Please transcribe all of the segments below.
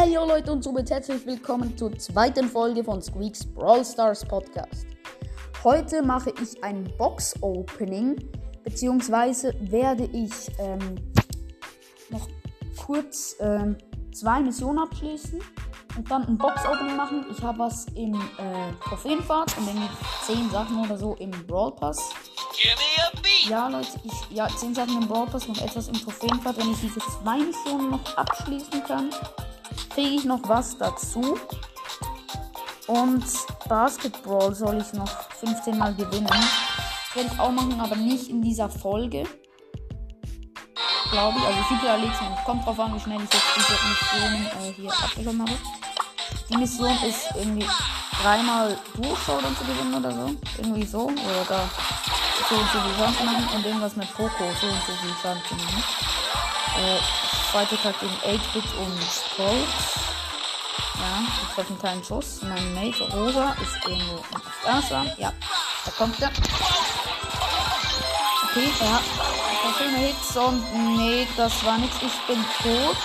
Hey yo Leute und somit herzlich willkommen zur zweiten Folge von Squeaks Brawl Stars Podcast. Heute mache ich ein Box-Opening, beziehungsweise werde ich ähm, noch kurz ähm, zwei Missionen abschließen und dann ein Box-Opening machen. Ich habe was im äh, Trophäenfahrt und irgendwie 10 Sachen oder so im Brawl Pass. Ja, Leute, ich, ja, 10 Sachen im Brawl Pass, noch etwas im Trophäenfahrt. Wenn ich diese zwei Missionen noch abschließen kann, kriege ich noch was dazu. Und Basketball soll ich noch 15 Mal gewinnen. Das ich auch machen, aber nicht in dieser Folge. Glaube ich. Also Super Alex kommt drauf an, wie schnell ich jetzt diese Mission äh, hier abgeschlossen habe. Die Mission ist irgendwie dreimal Durchschauern zu gewinnen oder so. Irgendwie so. Oder da so und so viel Schaden zu machen. Und irgendwas mit Foco so und so viel Schaden zu machen. Äh, zweite Tag gegen 8-Bit und Colt. Ja, ich treffen keinen Schuss. Mein Mate Rosa ist irgendwo auf Erster. Ja, da kommt er. Okay, ja. Schöne Hits und nee, das war nichts. Ich bin tot.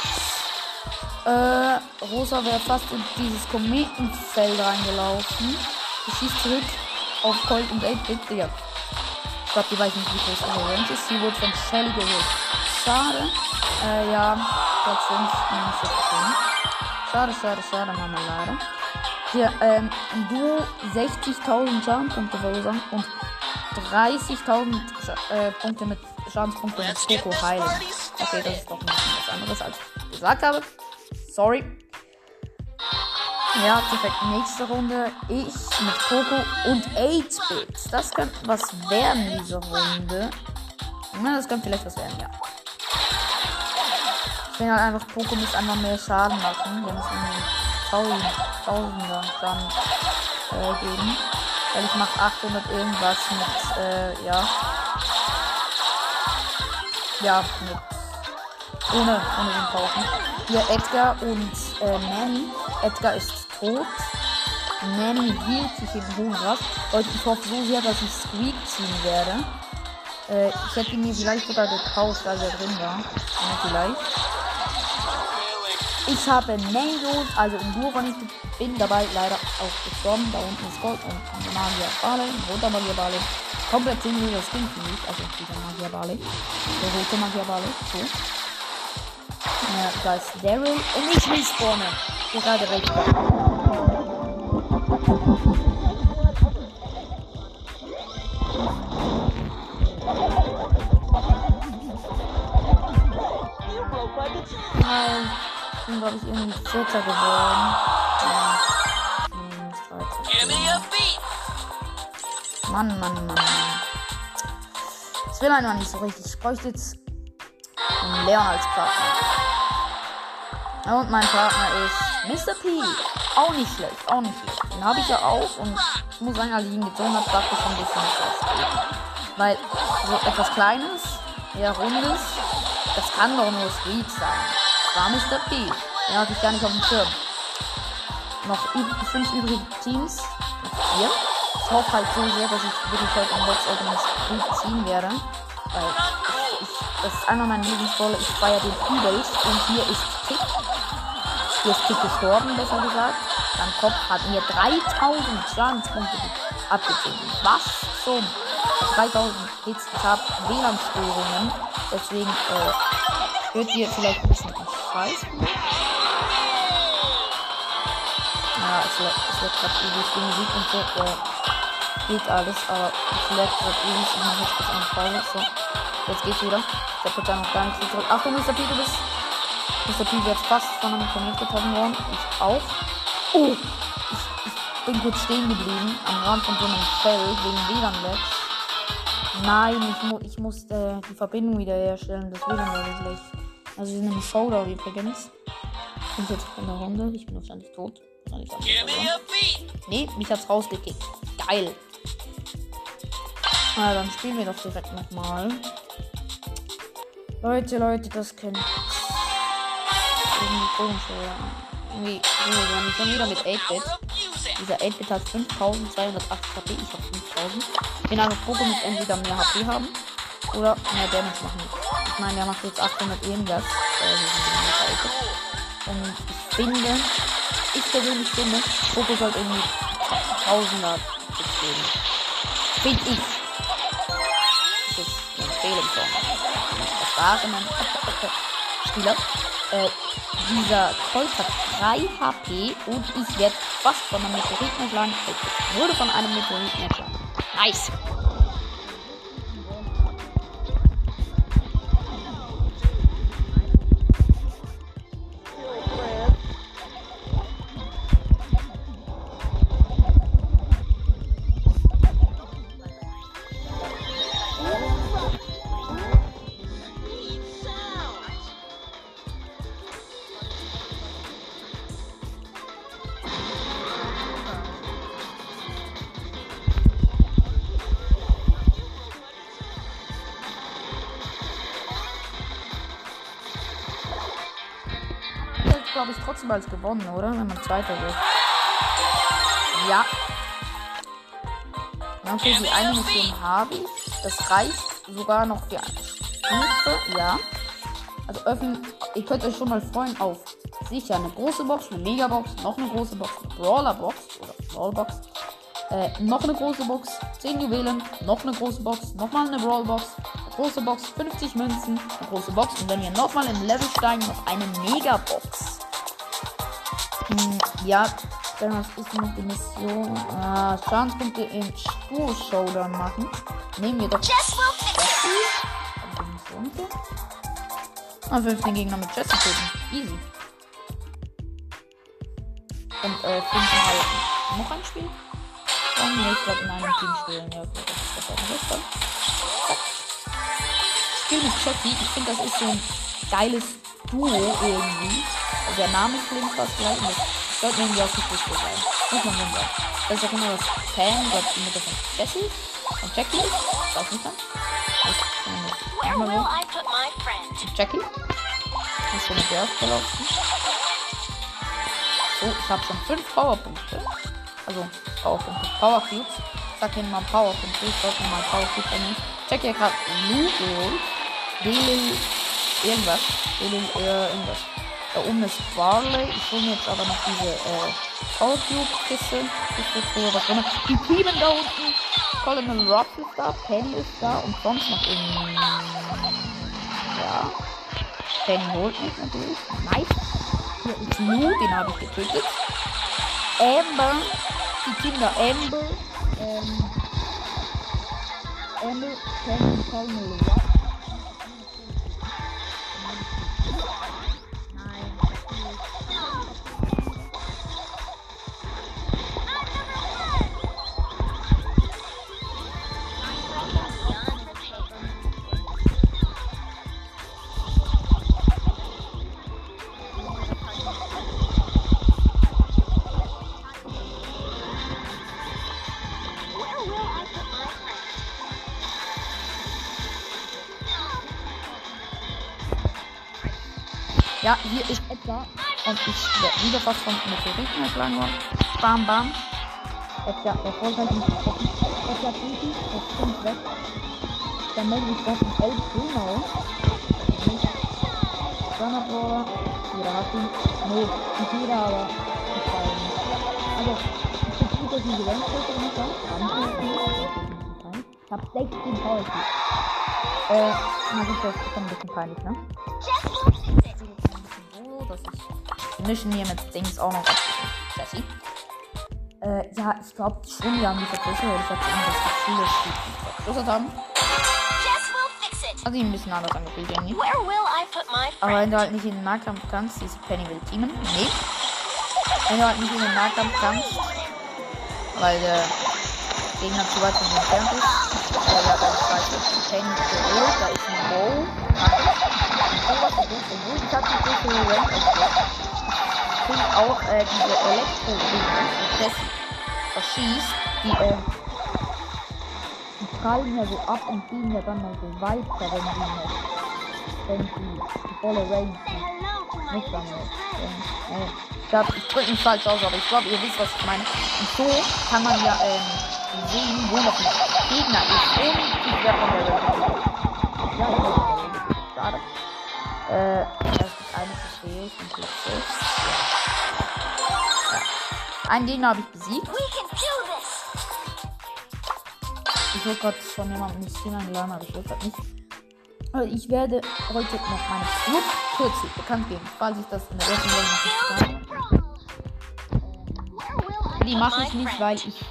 Äh, Rosa wäre fast in dieses Kometenfeld reingelaufen. Ich schieße zurück auf Colt und 8-Bit. Ja. Ich glaube, die weiß nicht, wie groß ihre Range ist. Sie wurde von Shelly geholt. Schade. Äh, ja. Platz 5, 49 Schade, schade, schade, Marmelade. Hier, ähm, Duo 60.000 Schadenspunkte verursachen und 30.000 äh, Punkte mit Schadenspunkte mit Coco heilen. Okay, das ist doch ein bisschen was anderes, als ich gesagt habe. Sorry. Ja, perfekt. Nächste Runde. Ich mit Coco und 8-Bit. Das könnte was werden, diese Runde. Na, das könnte vielleicht was werden, ja. Ich denke halt einfach, Poco muss einfach mehr Schaden machen. Wir müssen Tausend, Tausender Schaden äh, geben. Weil ich mache 800 irgendwas mit, äh, ja. Ja, mit. Ohne, ohne den Pausen. Hier Edgar und äh, Manny. Edgar ist tot. Manny hielt sich in Rast. Leute, ich hoffe so sehr, dass ich Squeak ziehen werde. Äh, ich hätte ihn mir vielleicht sogar gekauft, als er drin war. Ja, vielleicht. Ich habe Mango, also im von ich bin dabei leider auch gestorben. Da unten ist Gold und Magier Bale, roter Magier Bale. Komplett sinnlos das für mich, also dieser Magier Bale. Der rote Magier Bale, so. Ja, da ist Daryl und ich respawne. Gerade recht. Nein bin, glaube ich, irgendwie Vierter geworden. Ja. Mann, Mann, Mann, Mann. Das will einfach nicht so richtig. Ich bräuchte jetzt einen Leon als Partner. Und mein Partner ist Mr. P. Auch nicht schlecht, auch nicht schlecht. Den habe ich ja auch und ich muss sagen, als ich ihn gezogen habe, dachte ich schon ein bisschen was. Weil so etwas Kleines, eher Rundes, das kann doch nur Sweet sein war Mr. P. Den hatte ich gar nicht auf dem Schirm. Noch fünf übrige Teams. Vier. Ich hoffe halt so sehr, dass ich wirklich heute im Box gut ziehen werde. Weil ich, das ist einer meiner Lieblingsrolle. Ich feiere den übelst. Und hier ist Tick. Hier ist Tick gestorben, besser gesagt. Dann Kopf hat mir 3000 Schadenspunkte abgezogen. Was zum 3000 Hits. Ich habe WLAN-Störungen. Deswegen äh, hört ihr vielleicht ein bisschen Scheiß. Ja, es wird gerade ewig die Musik und so. Äh, geht alles, aber es leckt gerade ewig. Ich mache jetzt kurz eine. So, jetzt geht's wieder. Der wird da noch gar nicht zurück. Achtung, Mr. P, du bist. Mr. P wird fast von einem Komet getroffen worden. Ich auch. Oh! Ich, bin kurz stehen geblieben am Rand von so einem Feld wegen WLAN-Lag. Nein, ich, mu ich muss äh, die Verbindung wiederherstellen. Das WLAN war schlecht. Also wir sind im Showdown übrigens. Ich bin jetzt in der Runde. Ich bin wahrscheinlich tot. Nee, mich hat's rausgekickt. Geil. Na, dann spielen wir doch direkt nochmal. Leute, Leute, das kennt. Irgendwie komisch, oder? Irgendwie, haben schon wieder mit 8-Bit. Dieser 8-Bit hat 5280 HP, ich habe 5000. Ich bin einfach froh, mit entweder mehr HP haben oder mehr Damage machen. Ich meine, der macht jetzt 800 irgendwas. Und ich finde, ich persönlich finde, Poco sollte irgendwie Tausender geben. Finde ich. Das ist eine Empfehlung von erfahrenen Spieler. Äh, dieser Colt hat 3 HP und ich werde fast von einem Meteoriten erschlagen. Ich wurde von einem Meteoriten erschlagen. Nice. Glaube ich, trotzdem als gewonnen, oder? Wenn man Zweiter wird. Ja. Okay, die eine Mission habe ich. Das reicht sogar noch für eine Stufe. Ja. Also öffnen. Ihr könnt euch schon mal freuen auf sicher eine große Box, eine Megabox, noch eine große Box, eine Brawler-Box oder Brawlbox. Äh, noch eine große Box, 10 Juwelen, noch eine große Box, nochmal eine Brawlbox, eine große Box, 50 Münzen, eine große Box und wenn wir nochmal im Level steigen, noch eine Megabox. Hm, ja, dann was ist noch die Mission? Ah, Schadenspunkte in Stuhl Showdown machen. Nehmen wir doch. Jessie. Ah, 15 Gegner mit Jessie töten. Easy. Und äh, 5 mal noch ein Spiel. Und nee, ich glaube in einem Team spielen. Ja, okay, das ist das dann. Spiel mit Jessie. Ich finde, das ist so ein geiles Duo irgendwie. Also der Name klingt fast gleich. Und das sollte irgendwie auch nicht wichtig sein. Muss man sagen. Das ist auch immer das Pam, glaube die Mutter von Jessie. Und Jackie. Ich will I put my friend? Jackie. Ist so eine Girls gelaufen. So, ich habe schon 5 Powerpunkte. Also Powerpunkte. Power Cubes. Ich sag hier mal Powerpunkte. Ich sollte mal Power Cubes nehmen. Check hier gerade Lou geholt. Lil irgendwas. Lil äh, irgendwas. Da oben ist Barley. Ich hole mir jetzt aber noch diese äh, Power Cube Kiste. Kiste was immer. Die Teamen da unten. Colonel Ross ist da. Penny ist da. Und sonst noch in. Ja. Penny holt mich natürlich. Nice. Hier ist Lou. Den habe ich getötet. Amber. Die Kinder Amber. Ähm, Amber, Penny, Colonel Ross. Ist etwa. Und ich werde wieder fast von Meteoriten erschlagen worden. Bam, bam. Etwa erfolgreich mit Etwa Baby. Das kommt weg. Dann melde ich das in El Primo. Donnerbroder. Jeder hat ihn. Nee, nicht jeder, aber ich weiß nicht. Also, ich finde gut, dass ich die Rennstrecke gemacht habe. Ich habe 16 Power. Äh, na gut, das ist ein bisschen peinlich, ne? Mission hier mit Dings auch noch Jessie. Äh, ja, ich glaube schon, wir haben die vergrößert, weil ich hatte irgendwas Gefühl, dass die vergrößert haben. Also ein bisschen anders angefühlt irgendwie. Aber wenn du halt nicht in den Nahkampf kannst, diese Penny will teamen. Nee. Wenn du halt nicht in den Nahkampf kannst, weil der Gegner zu weit von dir entfernt ist. Weil er dann zweite Penny geholt, da ist ein Bow. Oh, was ist das? Obwohl ich hatte so viel Rank kriegen auch äh, diese elektro die Jessie verschießt, die, äh, die prallen ja so ab und fliegen ja dann noch so weiter, wenn die noch, wenn die, die Range nicht dann äh, äh, ich glaube, ich drücke mich falsch aus, aber ich glaube, ihr wisst, was ich meine. Und so kann man ja ähm, sehen, wo noch ein Gegner ist und ich werde von der Range. Ja, schade. Äh, wo ist denn Platz 6? Ja. Einen Gegner habe ich besiegt. We can do this. Ich wurde gerade von jemandem ins Team eingeladen, aber ich will gerade nicht. Also ich werde heute noch meine Flutkürzel bekannt geben, falls ich das in der Folge noch nicht I Die mache ich nicht, weil ich.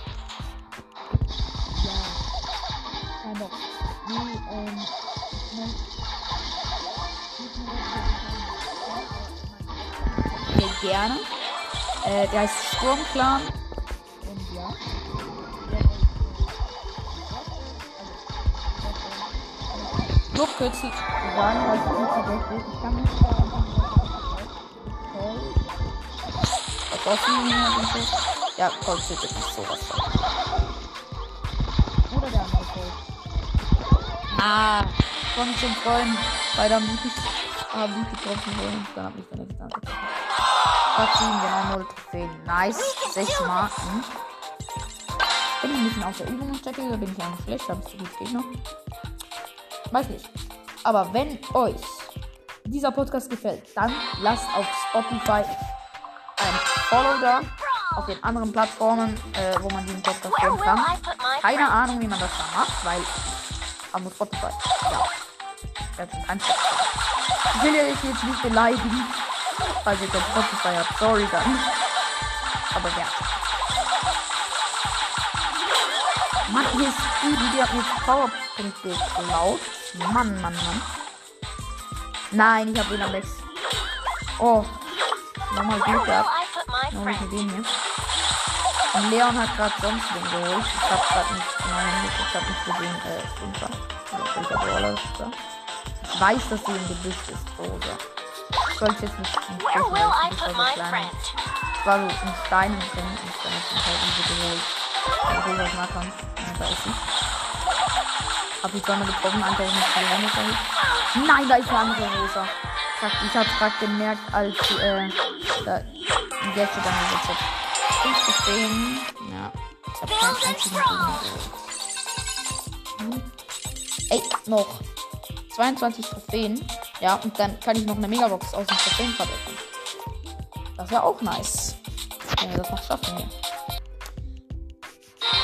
Gerne. Äh, der heißt Sturmclan. Und ja. Nur kürzlich sagen, weil ich nicht vergesse. Ich kann nicht Vergossen hier und so. Ja, Colt ist nicht sowas. Oder der andere Colt. Ah, komm zum Freund. Beide haben mich, getroffen wollen. Dann hab ich angetroffen. Platz 7, genau 0 Trophäen. Nice. 6 Marken. Bin ich ein bisschen aus der Übung und checke, da bin ich einfach schlecht, habe ich so gut Gegner. Weiß nicht. Aber wenn euch dieser Podcast gefällt, dann lasst auf Spotify ein Follow da. Auf den anderen Plattformen, äh, wo man diesen Podcast hören kann. Keine? Ahnung, wie man das da macht, weil am Spotify. Ja. Ich will euch jetzt nicht beleidigen, falls ihr kein Spotify habt. Sorry dann. Aber ja. Mann, hier ist die, die hat jetzt Powerpunkte geklaut. Mann, Mann, Mann. Nein, ich hab wieder Max. Oh. Nochmal Glück my Nur mit dem hier. Und Leon hat gerade sonst wen geholt. Ich hab grad nicht, nein, ich hab nicht gesehen, äh, da? Ich weiß, dass sie im Gebüsch ist, Rosa. Ich sollte jetzt nicht nicht Where will I ich put my friend? Es war so ein Stein im Ding und dann hab ich halt diese geholt. Also Rosa Nahkampf. Ja, da ist sie. Hab ich zweimal getroffen, einfach nicht die Hände verhit. Nein, da ist eine andere Rosa. Fuck, Ich hab's grad gemerkt, als äh, da jetzt dann gesetzt hat. Fünf Trophäen. Ja. Ich hab keinen einzigen Gegner geholt. Hm. Ey, noch 22 Trophäen. Ja, und dann kann ich noch eine Megabox aus dem Trophäen verdoppeln. Das wäre auch nice. Wenn wir das noch schaffen hier.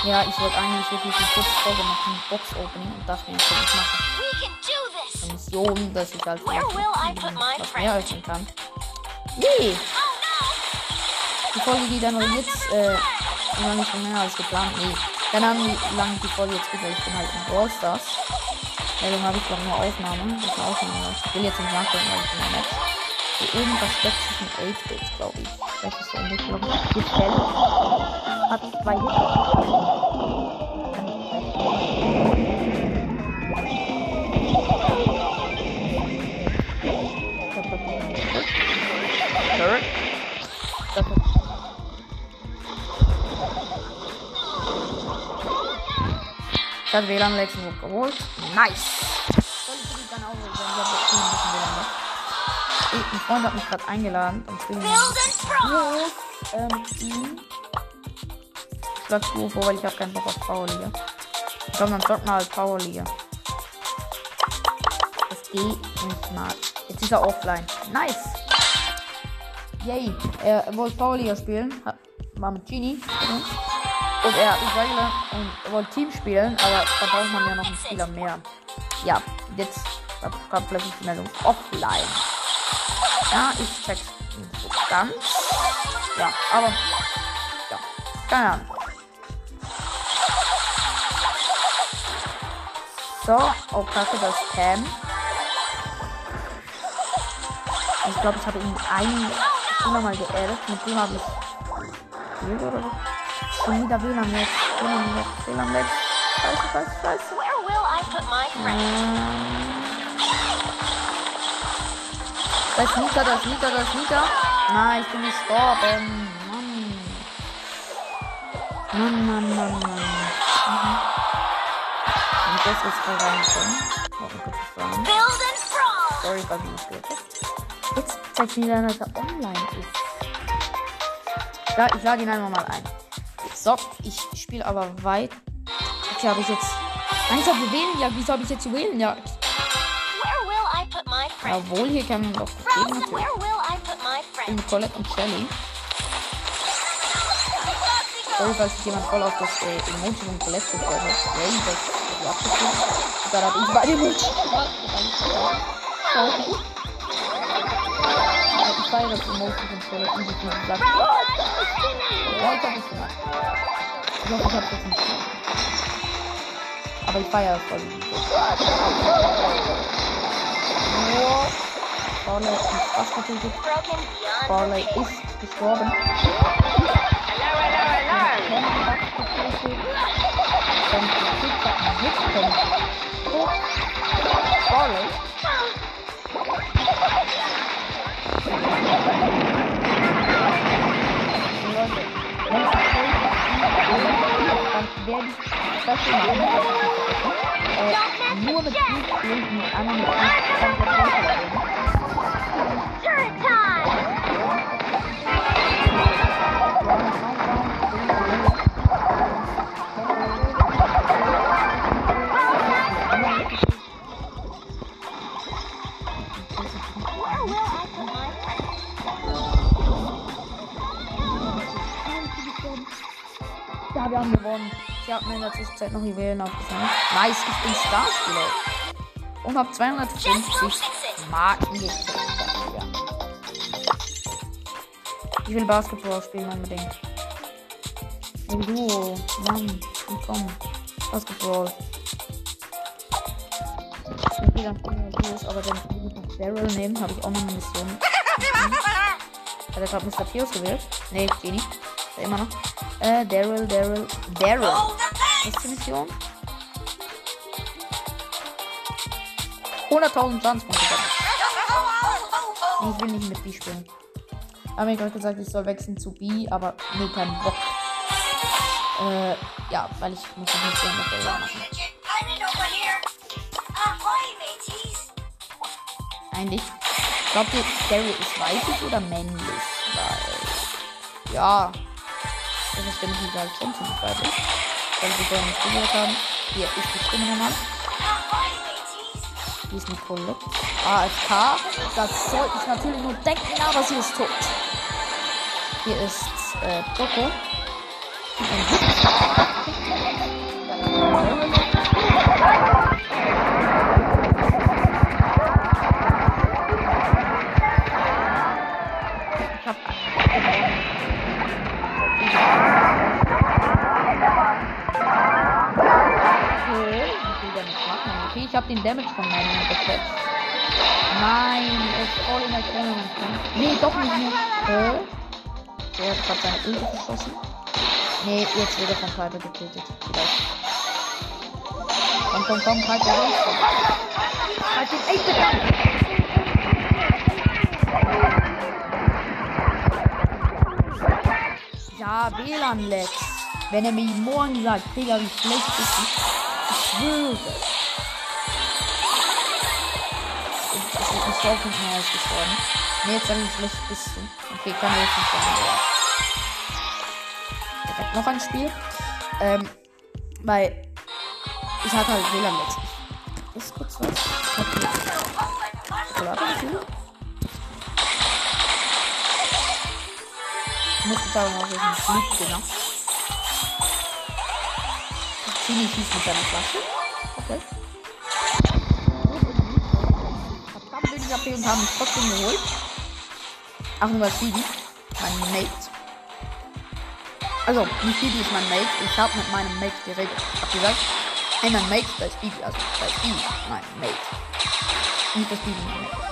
Ja, ich wollte eigentlich wirklich eine kurze Folge machen, Box Opening und dachte mir, ich könnte ich machen. Mission, dass ich halt Where vielleicht will I noch put my was mehr öffnen kann. Nee! Die Folge geht dann noch jetzt, äh, noch nicht so länger als geplant. Nee. Keine Ahnung, wie lange die Folge jetzt weil ich bin halt in Brawl Stars. Dann habe ich glaube nur Aufnahme. Ist eine Aufnahme. Ich will jetzt nicht nachdenken, weil ich bin ja nett. Hier oben versteckt sich ein 8-Bit, glaube ich. Das ist der Entwicklung. Gefällt. Hat zwei Hits. Turret. Das ist Ich habe WLAN Lexenburg geholt. Nice. Soll ich dann auch? Ich ein bisschen Freund hat mich gerade eingeladen. Und spielen wir Build and throw. äh, mit ihm. Ich schlag weil ich habe keinen Bock auf Powerliga. Komm, dann zocken wir halt Powerliga. Das geht nicht mal. Jetzt ist er offline. Nice. Yay. Er wollte Powerliga spielen. Hat, war mit Genie. Und er hat eingeladen und wollte Team spielen, aber da braucht man ja noch einen Spieler mehr. Ja, jetzt kommt plötzlich die Meldung offline. Ja, ich check's nicht so ganz. Ja, aber ja, keine Ahnung. So, oh kacke, das Cam. Ich glaube, ich habe ihn einen Spieler mal geaddet. Mit dem habe ich gespielt oder so. Schon wieder WLAN weg. WLAN weg, WLAN weg. Scheiße, scheiße, scheiße. Where will I put my friend? Da ist Nita, da ist Nita, da ist Nita. Nein, ich bin gestorben. Mann. Mann, Mann, Mann, Mann. Mhm. Und das ist kurz was sagen. Build and throw. Sorry, falls ich nicht gehört. Jetzt zeigt mir dann, dass er online ist. Ja, ich lade ihn einfach mal ein. So, ich spiele aber weit. Okay, habe ich jetzt. Nein, ich habe Juwelenjagd. Wieso habe ich jetzt Juwelenjagd? Jawohl, hier kann man doch friend. mit Colette und Shelly. Sorry, falls sich jemand voll auf das äh, Emoji von Colette gefreut hat. Ray, das ist abgeschlossen. Und dann habe ich bei dem Emoji gemacht. Ja, Ich feiere das Emoji von Colette und ich muss sagen, ich habe es gemacht. Ich hoffe, ich habe das nicht gemacht. Aber ich feiere voll. Oh. Barley ist fast getötet. Barley ist gestorben. Barley. Dann werden das machen. Äh, nur mit Blutspielen und mit anderen mit Zwischenzeit noch Juwelen aufgefangen. Nice, ich bin Starspieler. Und habe 250 Marken gekriegt. dafür. Ich will Basketball spielen unbedingt. Oh, du, Mann, komm. Basketball. Okay, dann gucken los, aber will ich noch Daryl nehmen, habe ich auch noch eine Mission. Hat er gerade Mr. P ausgewählt? Nee, Genie. Ist er immer noch. Äh, Daryl, Daryl, Daryl. Die Mission? 100.000 Schadenspunkte. Ich will nicht mit B spielen. Haben mir gerade gesagt, ich soll wechseln zu B, aber nee, kein Bock. Äh, ja, weil ich muss die Mission mit Daryl machen. Eigentlich. Glaubt ihr, Daryl ist weiblich oder männlich? Weil. Ja. Das stimmt nicht halt schon ziemlich weiblich. Weil sie vorher nicht zugehört haben. Hier ist die Stimme nochmal. Hier ist Nicole. AFK. Das soll ich natürlich nur denken, aber sie ist tot. Hier ist äh, Poco. Den Damage von meinem gesetzt. Nein, er ist voll in der Klemme. Nee, doch nicht mehr. Äh? So, er hat gerade seine Ulti geschossen. Nee, jetzt wird er von Piper getötet. Vielleicht. Komm, komm, komm, Piper raus. Halt ihn echt bitte. Ja, WLAN-Lex. Wenn er mir morgen sagt, Digga, wie schlecht ist es? Ich schwöre. Ich bin nicht auf nicht mehr ausgestorben. Nee, jetzt sag ich, schlecht bist du. Okay, kann er jetzt nicht sagen. Ich hab noch ein Spiel. Ähm, weil ich hatte halt WLAN-Lex. Ist kurz was. Ich hier Schokolade Ich muss aber mal welchen Flug genau. Chini schießt mit seiner Flasche. AP und haben mich trotzdem geholt. Ach, Nummer 7. Mein Mate. Also, nicht Bibi ist mein Mate. Ich habe mit meinem Mate geredet. Hab gesagt, hey, mein Mate, da ist Bibi. Also, da ist Bibi, mein Mate. Nicht, dass Bibi mein Mate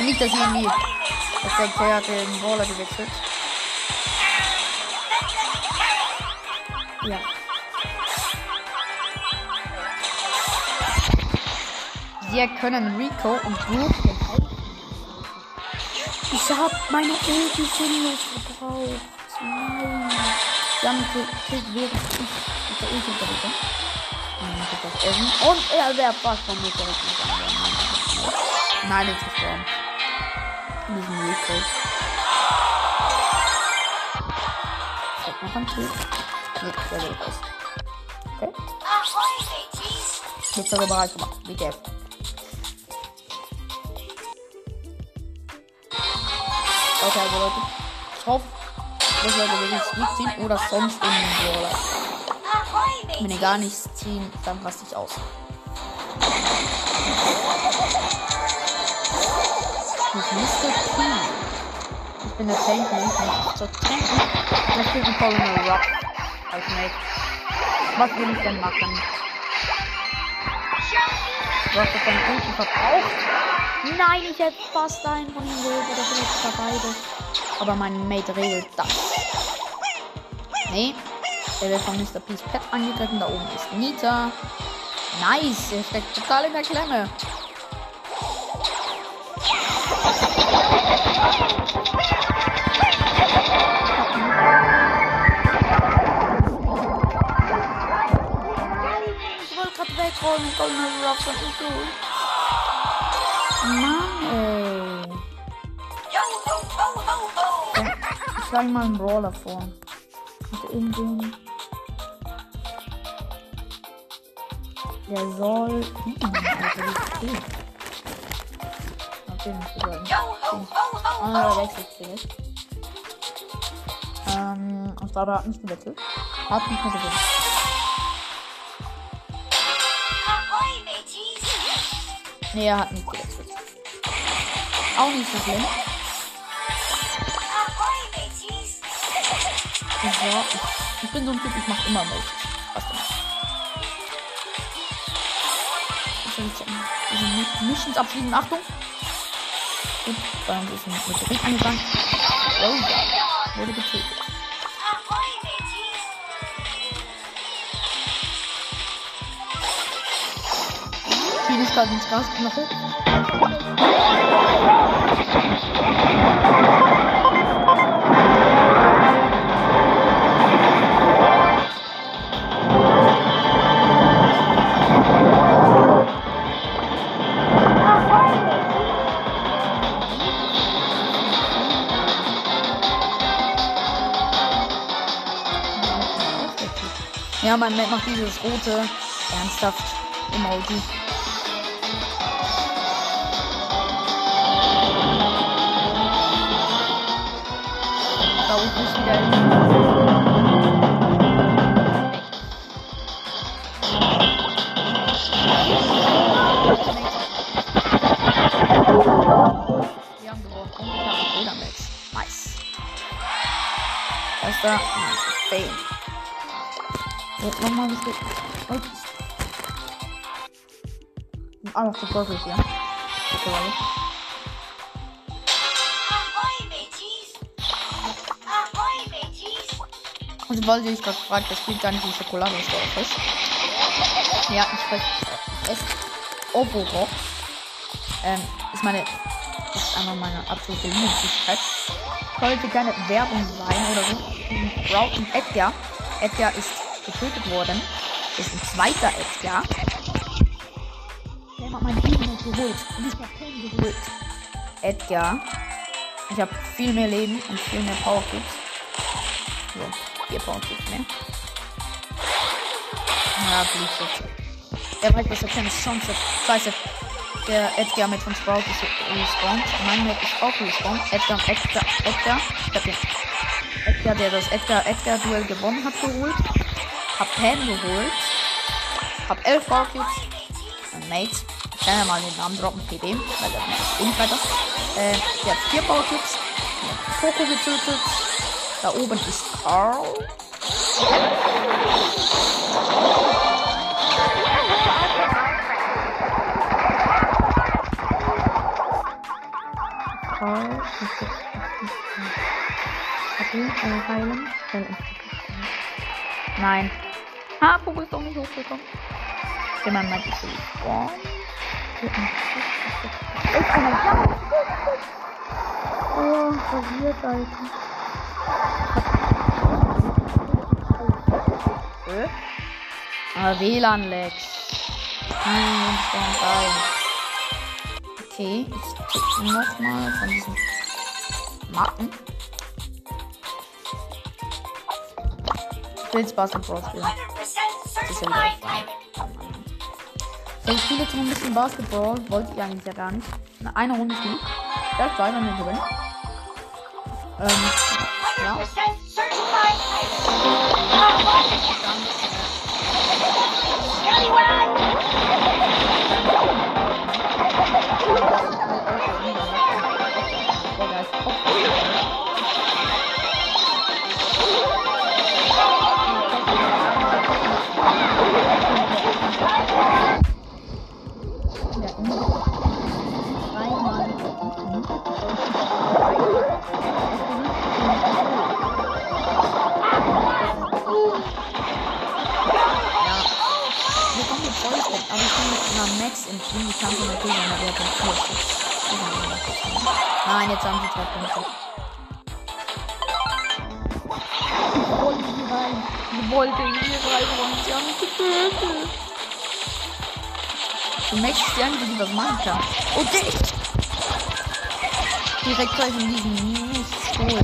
nicht, dass irgendwie, dass der Kerl hat den Brawler gewechselt. Ja. Wir können Rico und den Ich hab meine Ulti sinnlos gebraucht. Nein. Gekillt, während ich mit der Ulti. Nein, Essen. Und er wäre fast von mir zurückgegangen. Nein, jetzt ist gestorben. Diesen Rico. Ich hab noch ein Kill. Nee, der wird aus. Okay. Jetzt aber bereit gemacht. WTF. Okay, also Leute. Ich hoffe, dass Leute wirklich Squeak ziehen oder sonst irgendeinen Brawler. Wenn ihr gar nichts ziehen, dann raste ich aus. Ist Mr. P. Ich bin der Tank nicht. Ich zur Tanken. Das ist ein Colonel Rock. Als Mate. Was will ich denn machen? Du hast doch deine Punkte verbraucht. Nein, ich hätte fast einen von ihnen geholt oder vielleicht sogar beide. Aber mein Mate regelt das. Nee. Der wird von Mr. Peace Pet angegriffen. Da oben ist Nita. Nice. Er steckt total in der Klemme. Ich wollte gerade wegrollen und Golden Rock und gut. Mann, ey. Ich schlage mal einen Brawler vor. Und irgendwen. Der soll. Okay, nicht bedeuten. Ah, der wechselt vielleicht. Ähm, glaube, er hat nicht gewechselt. Hat nicht mehr gewechselt. Nee, er hat nicht gewechselt. Auch nicht so schlimm. So, ich, bin so ein Typ, ich mach immer Mode. Was denn? Mi- Missions abschließen. Achtung! Gut, dann ist ein Meteorit angegangen. Oh wurde getötet. Gerade ins Gasknoche. Ja, mein Map macht dieses rote, ernsthaft Emoji. Da unten ist wieder. Wir haben gewonnen. Und ich habe einen Fehler mit. Nice. Erster. Nice. Bam. Jetzt nochmal ein bisschen. Ups. Ah, noch der Purple Ihr euch gerade gefragt, das spielt gar nicht die Schokolade ist. Ja, ich spreche es. Oborox. Ähm, ist meine. Ist einfach meine absolute Lieblingsfähigkeit. Sollte keine Werbung sein oder so. Sprout und Edgar. Edgar ist getötet worden. Ist ein zweiter Edgar. Der hat mein Team geholt. Und ich hab Pen geholt. Edgar. Ich habe viel mehr Leben und viel mehr Power Cubes. Cubes mehr. Ja, Blue Der weiß, was er kennt. Chance. Scheiße. Der Edgar mit von Sprout ist respawned. Mein Mate ist auch respawned. Edgar, Edgar, Edgar. Ich hab den Edgar, der das Edgar-Edgar-Duell gewonnen hat, geholt. Hab Pen geholt. Hab elf Power Cubes. Mein Mate. Ich kann ja mal den Namen droppen, PB, weil der ist eh nicht weiter. Äh, der hat vier Power Cubes. Der hat Coco getötet. Da oben ist Carl. Carl. Okay, äh, heilen. Äh, Nein. Ha, Poco ist doch nicht hochgekommen. Okay, mein Mike ist respawn. Ist einer da? Oh, verwirrt, Alter. Äh? Ah, WLAN-Lags. Hm, geil. Okay, ich nochmal von diesen Marken. Ich will jetzt Basketball spielen. 100% Das ist ja wieder So, ich spiele jetzt noch ein bisschen Basketball. Wollte ich eigentlich ja gar nicht. Eine Runde spielen. Vielleicht zwei, wenn wir gewinnen. Ähm, ja. Thank you. Ich einer Max im Team. Die kann schon natürlich eine Werte 4. Nein, jetzt haben sie zwei Punkte. Ich wollte hier rein. Ich wollte hier rein und sie haben mich getötet. Max ist die einzige, die was machen kann. Oh, dich! Direkt gleich in diesen Miststuhl.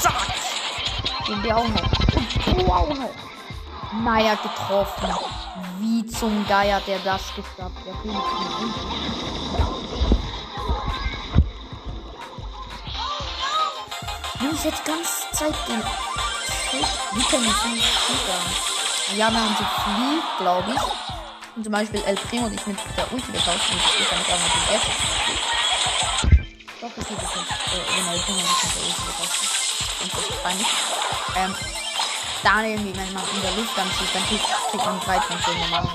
Zack! Den wir auch noch. Und du auch noch. Hat getroffen. Wie zum Geier der das geschafft? Der von unten. Jungs, jetzt ganz Zeit den. Wie kann ich nicht super? Wir haben ja unsere Flee, glaube ich. Und zum Beispiel El Primo sich mit der Ulti getauscht. Und ich kann nicht was das erste Doch, das ist jetzt. Äh, wenn El Primo sich mit der Ulti getauscht. Und das ist peinlich. Ähm, da irgendwie, wenn man in der Luft dann schießt, dann kriegt, man drei Punkte normal.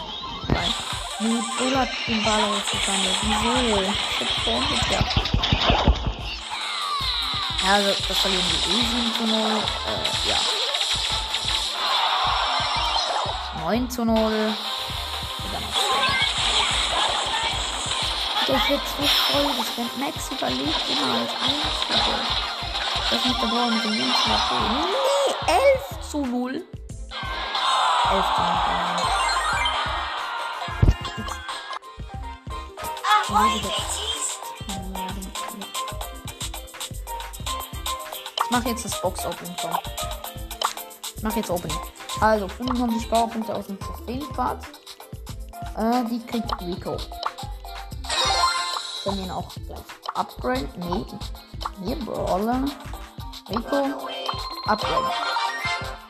Nein. Mit Bull hat den Ball ausgesammelt. Wieso? Ich hab vorhin. Ja, also, das verlieren die eh 7 zu 0. Äh, ja. 9 zu 0. Und dann noch Das wird so voll. Das rennt Max überlebt immer als Einzige. Das mit der Bauer mit dem Nee, 11 zu 0. 11 zu 0. Ahoy, mateys! Ich mache jetzt das Box-Opening. komm. Ich mache jetzt Opening. Also, 25 Powerpunkte aus dem Trophäenpfad. Äh, die kriegt Rico. Können wir ihn auch gleich upgraden? Nee. Hier, Brawler. Rico. Upgrade.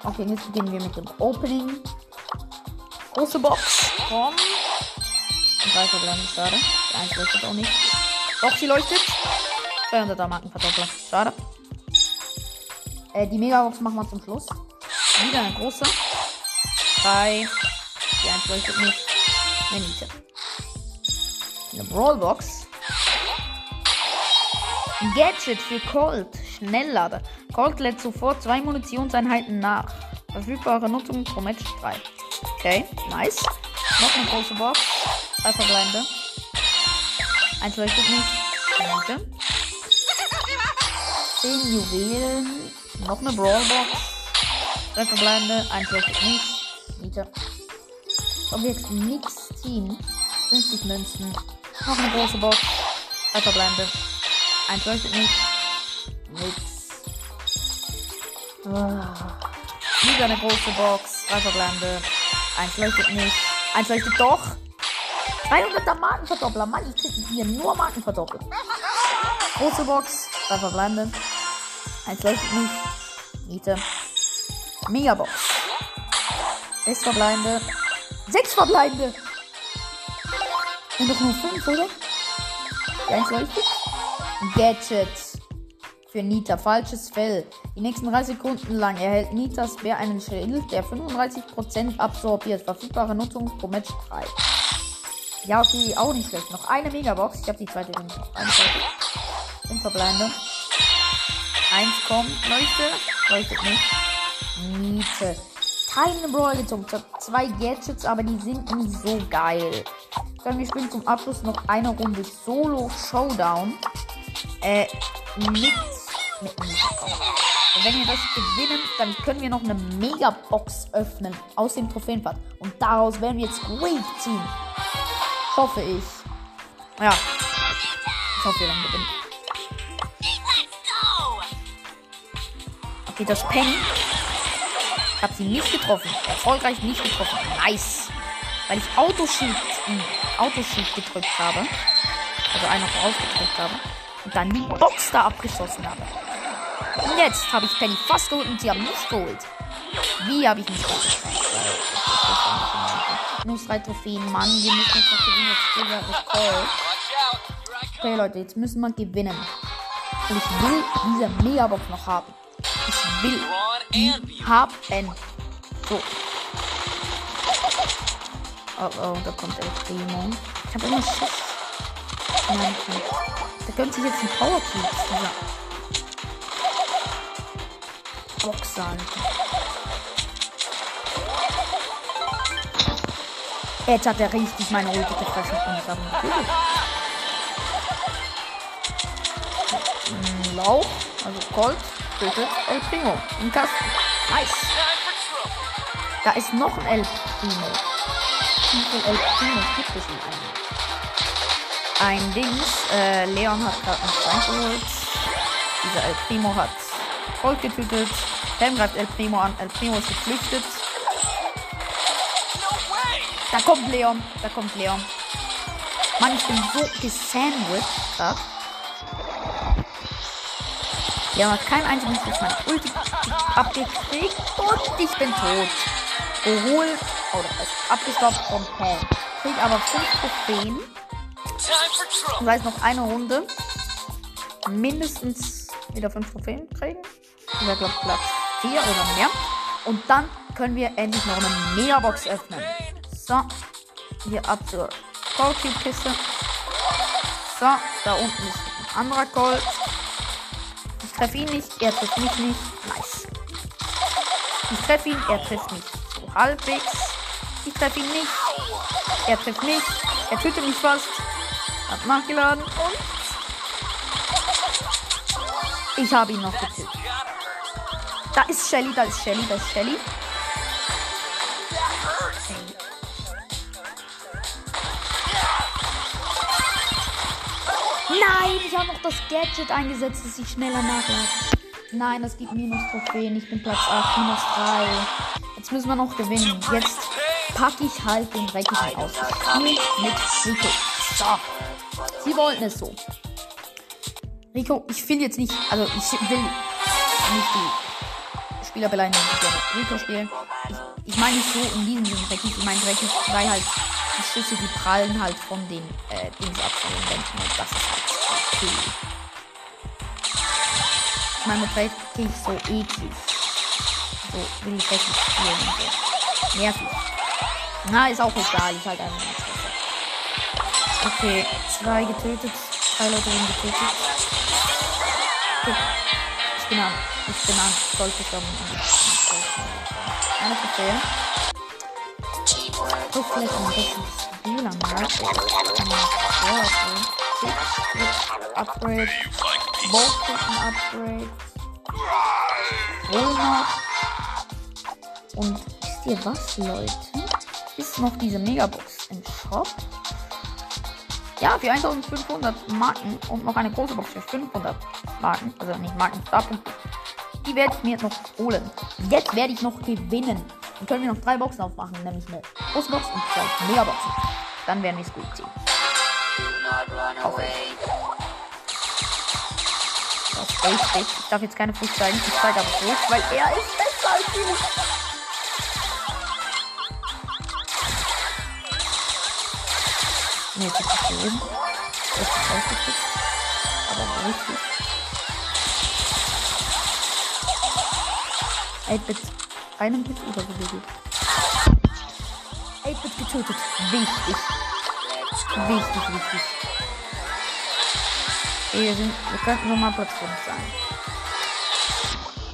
Okay, jetzt beginnen wir mit dem Opening. Große Box. Komm. Weiter bleiben, schade. Die 1 leuchtet auch nicht. Doch, sie leuchtet. 200er Markenverdoppler. Schade. Äh, die Megabox machen wir zum Schluss. Wieder eine große. Drei. Die 1 leuchtet nicht. Eine Miete. Eine Brawlbox. Gadget für Colt. Schnelllader. Colt lädt sofort zwei Munitionseinheiten nach. Verfügbare Nutzung pro Match 3. Okay, nice. Noch eine große Box. Drei verbleibende. Eins leuchtet nicht. Minute. Zehn Juwelen. Noch eine Brawlbox. Drei verbleibende. Eins leuchtet nicht. Miete. Objekt Mix Team. 50 Münzen. Noch eine große Box. Drei verbleibende. Eins leuchtet nicht. Nix. Wieder eine große Box. Drei verbleibende. Eins leuchtet nicht. Eins leuchtet doch. 300er Markenverdoppler. Mann, ich krieg hier nur Markenverdoppler. Große Box. Drei verbleibende. Eins leuchtet nicht. Miete. Megabox. Sechs verbleibende. Sechs verbleibende. Und doch nur fünf, oder? Eins leuchtet. Gadget. Für Nita. Falsches Fell. Die nächsten 3 Sekunden lang erhält Nitas Bär einen Schild, der 35% absorbiert. Verfügbare Nutzung pro Match 3. Ja, okay, auch nicht schlecht. Noch eine Megabox. Ich habe die zweite Runde. Fünf verbleibende. Eins kommt. Leuchte. Leuchtet nicht. Miete. Keine Brawl gezogen. Ich hab zwei Gadgets, aber die sind nicht so geil. Dann wir spielen zum Abschluss noch eine Runde Solo Showdown. Äh, mit, mit Nico. Und wenn wir das gewinnen, dann können wir noch eine Megabox öffnen aus dem Trophäenpfad. Und daraus werden wir jetzt Wave ziehen. Hoffe ich. Ja. Ich hoffe, wir werden gewinnen. Okay, das Pen. Ich habe sie nicht getroffen. Erfolgreich nicht getroffen. Nice. Weil ich Autoshield, Autoshield gedrückt habe. Also einen noch ausgedrückt habe. und dann die Box da abgeschossen habe. Und jetzt habe ich Penny fast geholt und sie haben nicht geholt. Wie habe ich mich geholt? Minus drei Trophäen, Mann. Wir müssen jetzt gewinnen. Das ist. Okay, Leute, jetzt müssen wir gewinnen. Und ich will diese Megabox noch haben. Ich will die haben. So. Oh oh, da kommt El Primo. Ich habe immer Schiss. Nein, Da könnte sich jetzt ein Power Cube dieser Box sein. Jetzt hat er richtig meine Ulti gefressen und ich habe. Mm, Lauch, also Colt, tötet El Primo im Kasten. Nice. Da ist noch ein El Primo. Wie viele El Primos gibt es denn eigentlich? Ein Dings, äh, Leon hat gerade einen Stein geholt. Dieser El Primo hat Colt getötet. Pam greift El Primo an. El Primo ist geflüchtet. Da kommt Leon. Da kommt Leon. Mann, ich bin so gesandwiched. Ja. Leon hat keinen einzigen Schuss mein Ulti abgekriegt und ich bin tot. Geholt. Oh, das ist abgestoppt von Pam. Krieg aber 5 Trophäen. Das heißt noch eine Runde. Mindestens wieder 5 Trophäen kriegen. Ich wäre, glaube Platz 4 oder mehr. Und dann können wir endlich noch eine Megabox öffnen. So. Hier ab zur Cold Cube Kiste. So, da unten ist ein anderer Cold. Ich treffe ihn nicht, er trifft mich nicht. Nice. Ich treffe ihn, er trifft mich so halbwegs. Ich treffe ihn nicht. Er trifft mich. Er tötet mich fast. Hat nachgeladen und ich habe ihn noch getötet. Da ist Shelly, da ist Shelly, da ist Shelly. Nein, ich habe noch das Gadget eingesetzt, dass ich schneller nachlade. Nein, das gibt minus Trophäen. Ich bin Platz 8, minus 3. Jetzt müssen wir noch gewinnen. Jetzt packe ich halt den dreckigen aus. Ich spiele mit Rico. So. Sie wollten es so. Rico, ich will jetzt nicht, also ich will nicht die Spieler beleidigen, die gerne Rico spielen. Ich, ich meine nicht so in diesem Sinne dreckig, ich meine dreckig, weil halt die Schüsse, die prallen halt von den äh, Dings ab, von den Wänden und das ist halt okay. Ich meine, mit dreckig so eklig. So will ich dreckig spielen und so. Nervig. Na, ist auch egal, ich halt einfach nicht. Okay, zwei getötet, drei Leute wurden getötet. Okay. Bin an, ich bin an, sollte schon. Eine Trophäe. So vielleicht ein bisschen Spieler mal. Upgrade. Both Upgrade. Wohl noch. Und wisst ihr was, Leute? Ist noch diese Megabox im Shop. Ja, für 1500 Marken und noch eine große Box für 500 Marken. Also nicht Marken, Starpunkte. Die werde ich mir noch holen. Jetzt werde ich noch gewinnen. Dann können wir noch drei Boxen aufmachen, nämlich eine große Box und zwei Megaboxen. Dann werden wir es gut ziehen. Hoffe ich. Das ist. Ich darf jetzt keine Flucht zeigen. Ich zeige aber Flucht, weil er ist besser als ich. Ne, jetzt ist es schön. Das ist richtig. Aber richtig. 8-Bit. Einem Hit geht. 8-Bit getötet. Wichtig. Wichtig, wichtig. Wir, sind, wir könnten nochmal Platz 5 sein.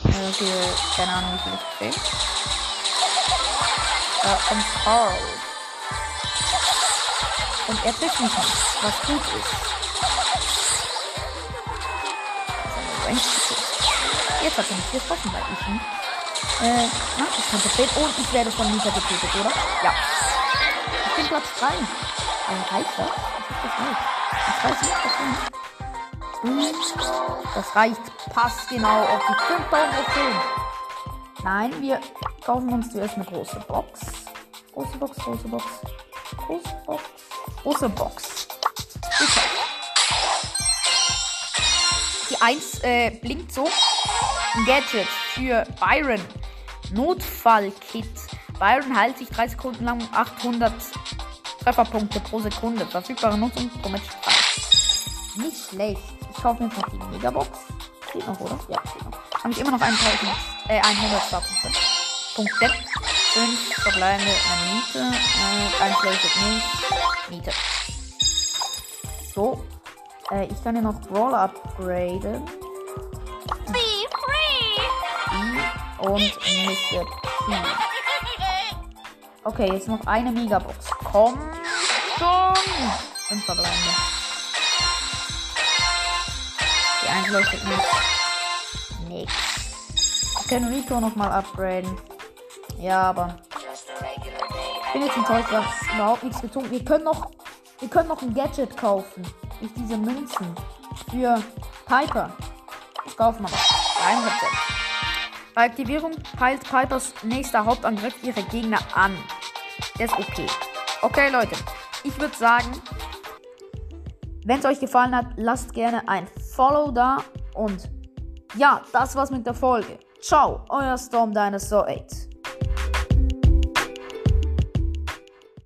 Äh, okay, keine Ahnung, wie viel ich kriege. Da kommt Carl. Und er mich nicht, was gut ist. Jetzt hat er mich getroffen, weil ich ihn. Äh, na, ich kann verstehen. Und ich werde von Mieter getötet, oder? Ja. Ich bin Platz 3. Äh, reicht das? Das. Ich weiß nicht, was Und das reicht. Passt genau auf die 5000 Trophäen. Nein, wir kaufen uns zuerst eine große Box. Große Box, große Box. Große Box. Große Box. Super. die 1 äh, blinkt so. Ein Gadget für Byron. Notfallkit. Byron heilt sich 3 Sekunden lang um 800 Trefferpunkte pro Sekunde. Verfügbare Nutzung pro Match 3. Nicht schlecht. Ich kaufe mir noch die Megabox. Geht noch, oder? Ja, geht noch. Habe ich immer noch 1000, äh, 100 Starpunkte. Punkte. 5 verbleibende Miete. Äh, 1 leuchtet nicht. Miete. So. Äh, ich kann ja noch Brawler upgraden. Be free. Und Mr. P. Okay, jetzt noch eine Megabox. Komm schon! Und verbleibende. Die 1 leuchtet nicht. Nix. Wir können Rico nochmal upgraden. Ja, aber. Ich bin jetzt enttäuscht, dass überhaupt nichts gezogen. Wir können noch. Wir können noch ein Gadget kaufen. Durch diese Münzen. Für Piper. Das kaufen wir noch. 100 Cent. Bei Aktivierung peilt Pipers nächster Hauptangriff ihre Gegner an. Ist okay. Okay, Leute. Ich würde sagen, wenn es euch gefallen hat, lasst gerne ein Follow da. Und ja, das war's mit der Folge. Ciao, euer Storm Dinosaur 8.